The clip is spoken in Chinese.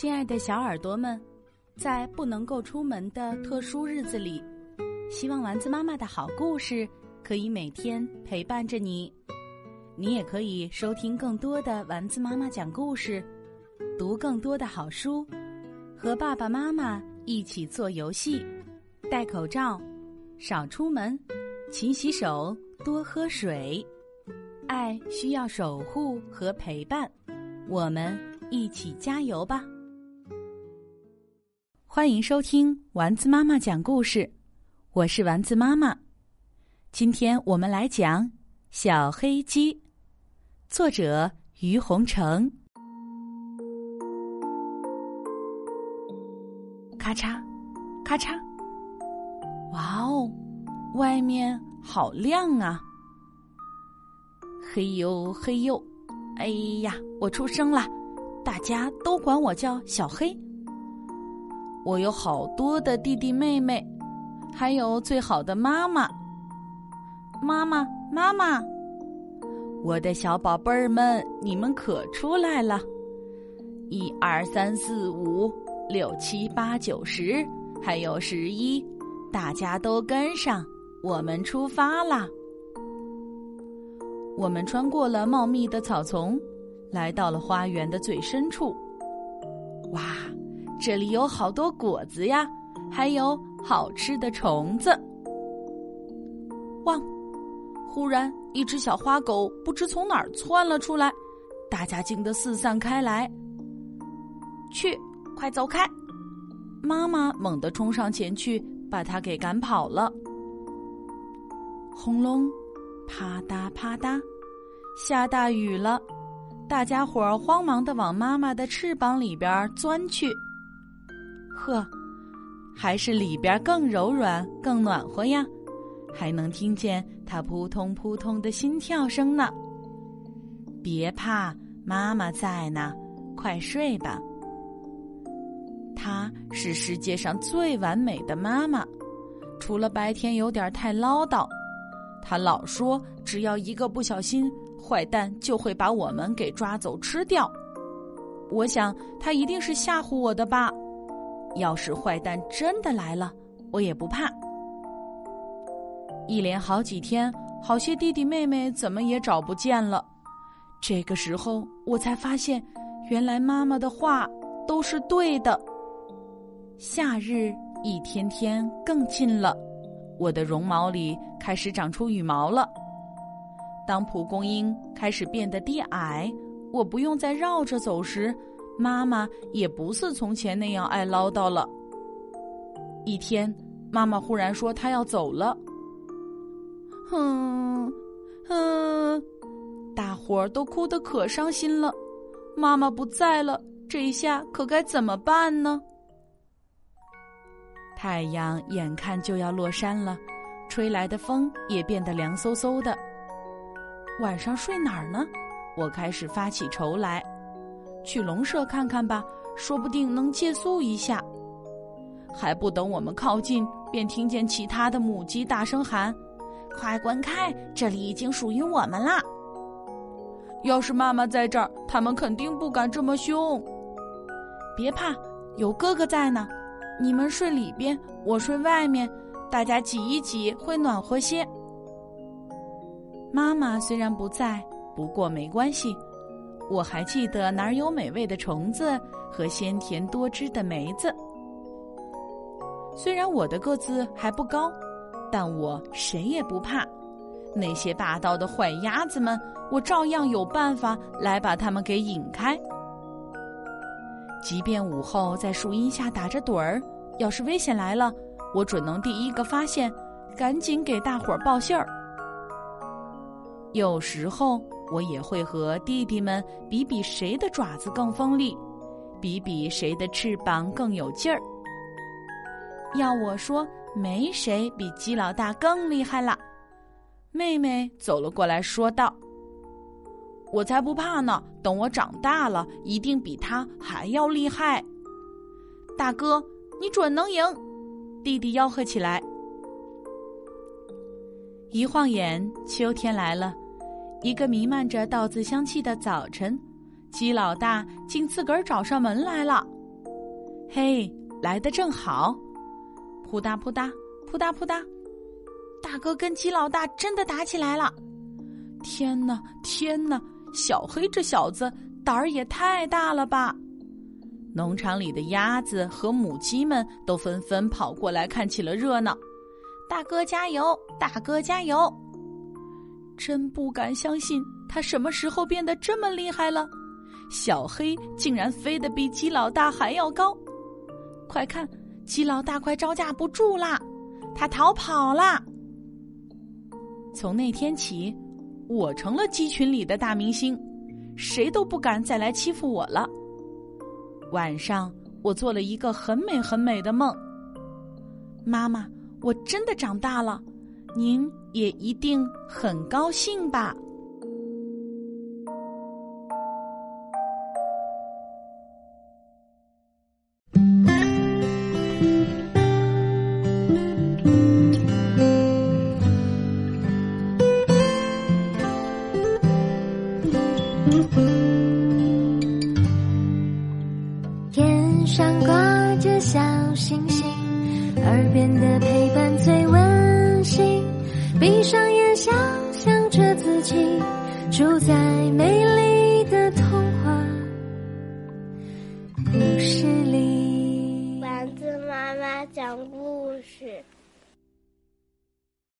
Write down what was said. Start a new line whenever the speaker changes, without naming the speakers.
亲爱的小耳朵们，在不能够出门的特殊日子里，希望丸子妈妈的好故事可以每天陪伴着你。你也可以收听更多的丸子妈妈讲故事，读更多的好书，和爸爸妈妈一起做游戏，戴口罩，少出门，勤洗手，多喝水。爱需要守护和陪伴，我们一起加油吧！欢迎收听丸子妈妈讲故事，我是丸子妈妈。今天我们来讲《小黑鸡》，作者于洪成。咔嚓，咔嚓！哇哦，外面好亮啊！嘿呦嘿呦，哎呀，我出生了，大家都管我叫小黑。我有好多的弟弟妹妹，还有最好的妈妈。妈妈，妈妈，我的小宝贝儿们，你们可出来了！一二三四五六七八九十，还有十一，大家都跟上，我们出发啦！我们穿过了茂密的草丛，来到了花园的最深处。哇！这里有好多果子呀，还有好吃的虫子。汪！忽然，一只小花狗不知从哪儿窜了出来，大家惊得四散开来。去，快走开！妈妈猛地冲上前去，把它给赶跑了。轰隆，啪嗒啪嗒，下大雨了，大家伙儿慌忙的往妈妈的翅膀里边钻去。呵，还是里边更柔软、更暖和呀，还能听见它扑通扑通的心跳声呢。别怕，妈妈在呢，快睡吧。她是世界上最完美的妈妈，除了白天有点太唠叨，她老说只要一个不小心，坏蛋就会把我们给抓走吃掉。我想她一定是吓唬我的吧。要是坏蛋真的来了，我也不怕。一连好几天，好些弟弟妹妹怎么也找不见了。这个时候，我才发现，原来妈妈的话都是对的。夏日一天天更近了，我的绒毛里开始长出羽毛了。当蒲公英开始变得低矮，我不用再绕着走时。妈妈也不似从前那样爱唠叨了。一天，妈妈忽然说她要走了。哼，哼，大伙儿都哭得可伤心了。妈妈不在了，这一下可该怎么办呢？太阳眼看就要落山了，吹来的风也变得凉飕飕的。晚上睡哪儿呢？我开始发起愁来。去龙舍看看吧，说不定能借宿一下。还不等我们靠近，便听见其他的母鸡大声喊：“快滚开！这里已经属于我们啦！”要是妈妈在这儿，他们肯定不敢这么凶。别怕，有哥哥在呢。你们睡里边，我睡外面，大家挤一挤会暖和些。妈妈虽然不在，不过没关系。我还记得哪儿有美味的虫子和鲜甜多汁的梅子。虽然我的个子还不高，但我谁也不怕。那些霸道的坏鸭子们，我照样有办法来把它们给引开。即便午后在树荫下打着盹儿，要是危险来了，我准能第一个发现，赶紧给大伙儿报信儿。有时候。我也会和弟弟们比比谁的爪子更锋利，比比谁的翅膀更有劲儿。要我说，没谁比鸡老大更厉害了。妹妹走了过来，说道：“我才不怕呢！等我长大了，一定比他还要厉害。”大哥，你准能赢！弟弟吆喝起来。一晃眼，秋天来了。一个弥漫着稻子香气的早晨，鸡老大竟自个儿找上门来了。嘿，来的正好！扑嗒扑嗒，扑嗒扑嗒，大哥跟鸡老大真的打起来了！天哪，天哪！小黑这小子胆儿也太大了吧！农场里的鸭子和母鸡们都纷纷跑过来看起了热闹。大哥加油！大哥加油！真不敢相信，他什么时候变得这么厉害了？小黑竟然飞得比鸡老大还要高！快看，鸡老大快招架不住啦，他逃跑啦！从那天起，我成了鸡群里的大明星，谁都不敢再来欺负我了。晚上，我做了一个很美很美的梦。妈妈，我真的长大了，您也一定很高兴吧。
天上挂着小星星，耳边的陪。闭上眼，想象着自己住在美丽。